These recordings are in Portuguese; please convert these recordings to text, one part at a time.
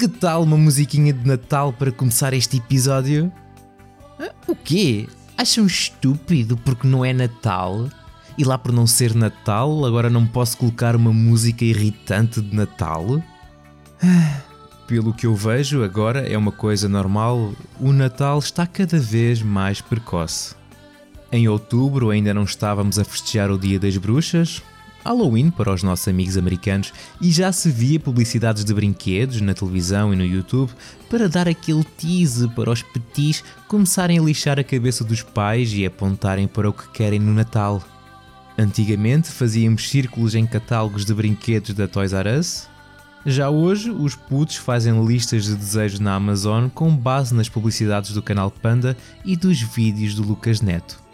Que tal uma musiquinha de Natal para começar este episódio? Ah, o quê? Acham estúpido porque não é Natal? E lá por não ser Natal, agora não posso colocar uma música irritante de Natal? Ah, pelo que eu vejo, agora é uma coisa normal, o Natal está cada vez mais precoce. Em outubro ainda não estávamos a festejar o Dia das Bruxas, Halloween para os nossos amigos americanos e já se via publicidades de brinquedos na televisão e no YouTube para dar aquele tease para os petis começarem a lixar a cabeça dos pais e apontarem para o que querem no Natal. Antigamente fazíamos círculos em catálogos de brinquedos da Toys R Us. Já hoje, os putos fazem listas de desejos na Amazon com base nas publicidades do canal Panda e dos vídeos do Lucas Neto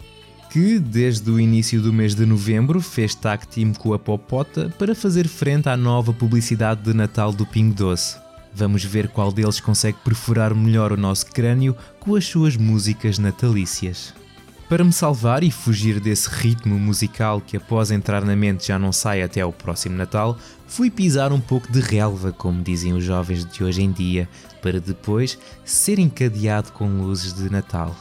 que desde o início do mês de novembro fez tag team com a Popota para fazer frente à nova publicidade de Natal do Pingo Doce. Vamos ver qual deles consegue perfurar melhor o nosso crânio com as suas músicas natalícias. Para me salvar e fugir desse ritmo musical que após entrar na mente já não sai até ao próximo Natal, fui pisar um pouco de relva, como dizem os jovens de hoje em dia, para depois ser encadeado com luzes de Natal.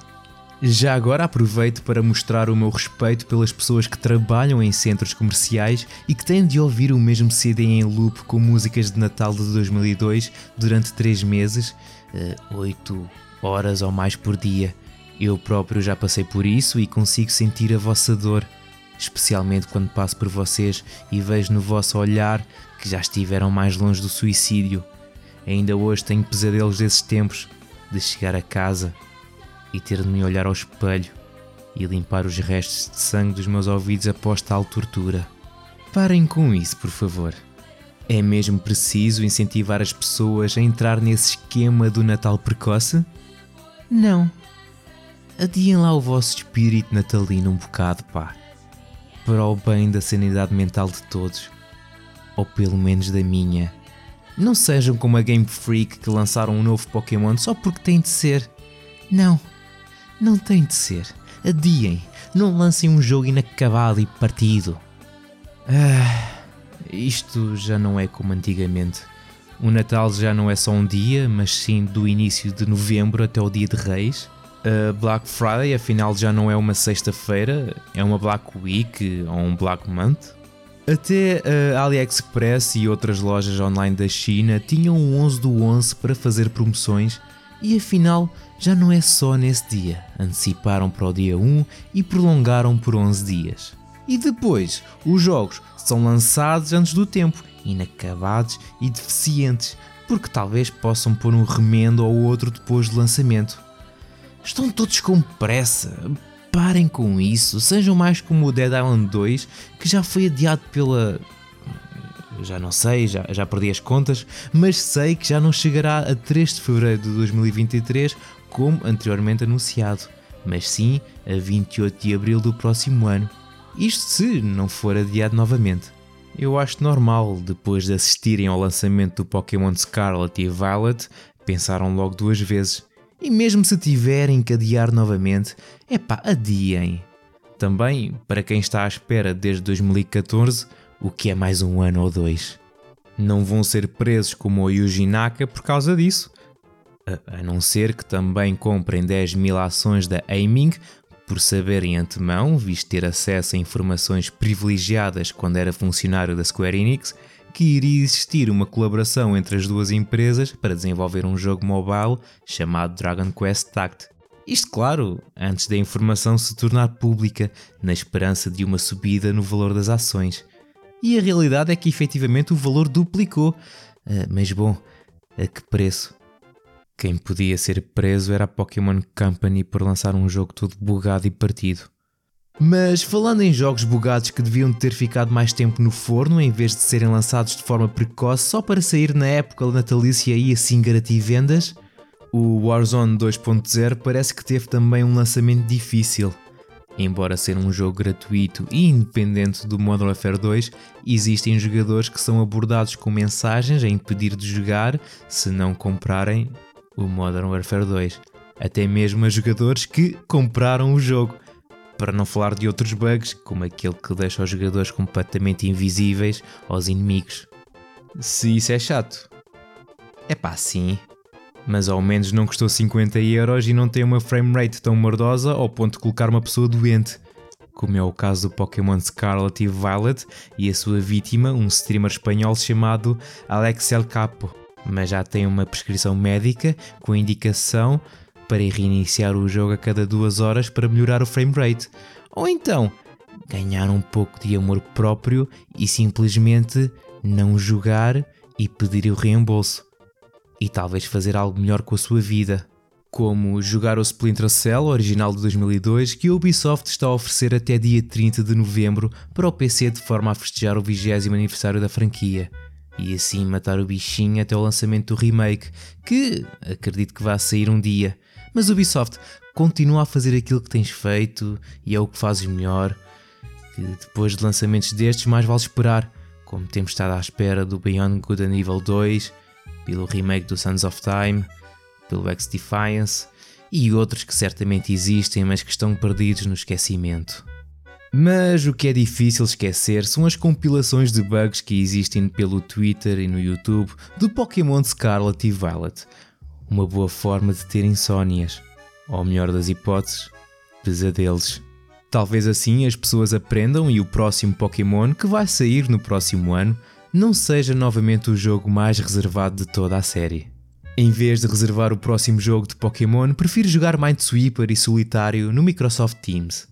Já agora aproveito para mostrar o meu respeito pelas pessoas que trabalham em centros comerciais e que têm de ouvir o mesmo CD em loop com músicas de Natal de 2002 durante 3 meses, uh, eh, 8 horas ou mais por dia. Eu próprio já passei por isso e consigo sentir a vossa dor, especialmente quando passo por vocês e vejo no vosso olhar que já estiveram mais longe do suicídio. Ainda hoje tenho pesadelos desses tempos, de chegar a casa e ter de me olhar ao espelho e limpar os restos de sangue dos meus ouvidos após tal tortura. Parem com isso, por favor. É mesmo preciso incentivar as pessoas a entrar nesse esquema do Natal precoce? Não. Adiem lá o vosso espírito natalino um bocado, pá. Para o bem da sanidade mental de todos. Ou pelo menos da minha. Não sejam como a Game Freak que lançaram um novo Pokémon só porque tem de ser. Não. Não tem de ser. Adiem. Não lancem um jogo inacabado e partido. Ah, isto já não é como antigamente. O Natal já não é só um dia, mas sim do início de novembro até o dia de Reis. A Black Friday, afinal, já não é uma sexta-feira, é uma Black Week ou um Black Month. Até a AliExpress e outras lojas online da China tinham um 11 do 11 para fazer promoções e afinal já não é só nesse dia, anteciparam para o dia 1 e prolongaram por 11 dias. E depois, os jogos são lançados antes do tempo, inacabados e deficientes, porque talvez possam pôr um remendo ou outro depois do lançamento. Estão todos com pressa. Parem com isso, sejam mais como o Dead Island 2, que já foi adiado pela já não sei, já, já perdi as contas, mas sei que já não chegará a 3 de fevereiro de 2023 como anteriormente anunciado, mas sim a 28 de abril do próximo ano. Isto se não for adiado novamente. Eu acho normal, depois de assistirem ao lançamento do Pokémon Scarlet e Violet, pensaram logo duas vezes. E mesmo se tiverem que adiar novamente, é pá, adiem. Também, para quem está à espera desde 2014, o que é mais um ano ou dois. Não vão ser presos como o Yuji Naka por causa disso, a, não ser que também comprem 10 mil ações da Aiming por saberem antemão, visto ter acesso a informações privilegiadas quando era funcionário da Square Enix, que iria existir uma colaboração entre as duas empresas para desenvolver um jogo mobile chamado Dragon Quest Tact. Isto, claro, antes da informação se tornar pública, na esperança de uma subida no valor das ações. E a realidade é que efetivamente o valor duplicou. Uh, mas bom, a que preço? Quem podia ser preso era a Pokémon Company por lançar um jogo todo bugado e partido. Mas falando em jogos bugados que deviam ter ficado mais tempo no forno em vez de serem lançados de forma precoce só para sair na época natalícia e assim garantir vendas, o Warzone 2.0 parece que teve também um lançamento difícil. Embora ser um jogo gratuito e independente do Modern Warfare 2, existem jogadores que são abordados com mensagens a impedir de jogar se não comprarem o Modern Warfare 2. Até mesmo a jogadores que compraram o jogo. Para não falar de outros bugs, como aquele que deixa os jogadores completamente invisíveis aos inimigos. Se isso é chato, É pá, sim. Mas ao menos não custou 50 euros e não tem uma frame rate tão mordosa ao ponto de colocar uma pessoa doente. Como é o caso do Pokémon Scarlet e Violet e a sua vítima, um streamer espanhol chamado Alex El Capo. Mas já tem uma prescrição médica com indicação para reiniciar o jogo a cada duas horas para melhorar o frame rate. Ou então, ganhar um pouco de amor próprio e simplesmente não jogar e pedir o reembolso. E talvez fazer algo melhor com a sua vida. Como jogar o Splinter Cell original de 2002 que a Ubisoft está a oferecer até dia 30 de novembro para o PC de forma a festejar o 20 aniversário da franquia. E assim matar o bichinho até o lançamento do remake, que acredito que vai sair um dia. Mas Ubisoft continua a fazer aquilo que tens feito e é o que fazes melhor. Que depois de lançamentos destes, mais vale esperar, como temos estado à espera do Beyond Good and Evil 2, pelo remake do Sons of Time, pelo X Defiance e outros que certamente existem, mas que estão perdidos no esquecimento. Mas o que é difícil esquecer são as compilações de bugs que existem pelo Twitter e no YouTube do Pokémon Scarlet e Violet, uma boa forma de ter insónias, ou melhor das hipóteses, pesadelos. Talvez assim as pessoas aprendam e o próximo Pokémon que vai sair no próximo ano não seja novamente o jogo mais reservado de toda a série. Em vez de reservar o próximo jogo de Pokémon, prefiro jogar Minesweeper e Solitário no Microsoft Teams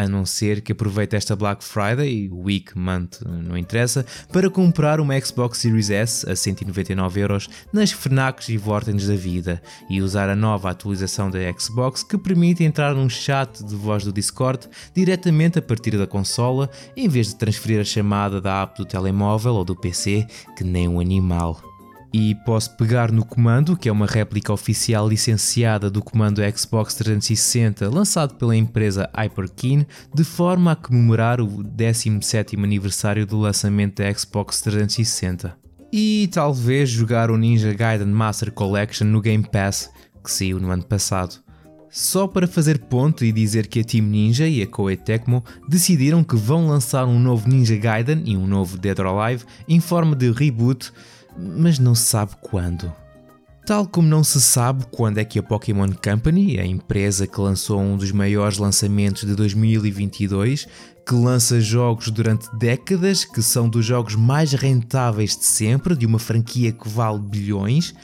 a não ser que aproveite esta Black Friday, Week, Month, não interessa, para comprar uma Xbox Series S a 199 euros nas FNACs e Vortens da vida e usar a nova atualização da Xbox que permite entrar num chat de voz do Discord diretamente a partir da consola em vez de transferir a chamada da app do telemóvel ou do PC, que nem um animal e posso pegar no comando, que é uma réplica oficial licenciada do comando Xbox 360 lançado pela empresa Hyperkine, de forma a comemorar o 17º aniversário do lançamento da Xbox 360. E talvez jogar o Ninja Gaiden Master Collection no Game Pass, que saiu no ano passado. Só para fazer ponto e dizer que a Team Ninja e a Koei Tecmo decidiram que vão lançar um novo Ninja Gaiden e um novo Dead or Alive em forma de reboot mas não se sabe quando. Tal como não se sabe quando é que a Pokémon Company, a empresa que lançou um dos maiores lançamentos de 2022, que lança jogos durante décadas, que são dos jogos mais rentáveis de sempre, de uma franquia que vale bilhões,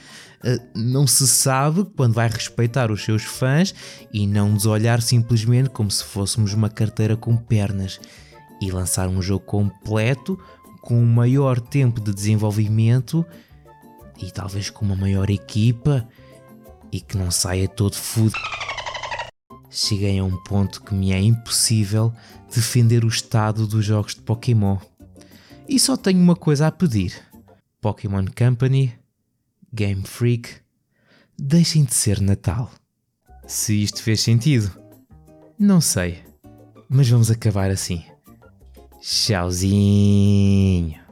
eh, não se sabe quando vai respeitar os seus fãs e não nos olhar simplesmente como se fôssemos uma carteira com pernas e lançar um jogo completo com um maior tempo de desenvolvimento e talvez com uma maior equipa e que não saia todo fudido. Cheguei a um ponto que me é impossível defender o estado dos jogos de Pokémon. E só tenho uma coisa a pedir: Pokémon Company, Game Freak, deixem de ser Natal. Se isto fez sentido, não sei, mas vamos acabar assim. Tchauzinho.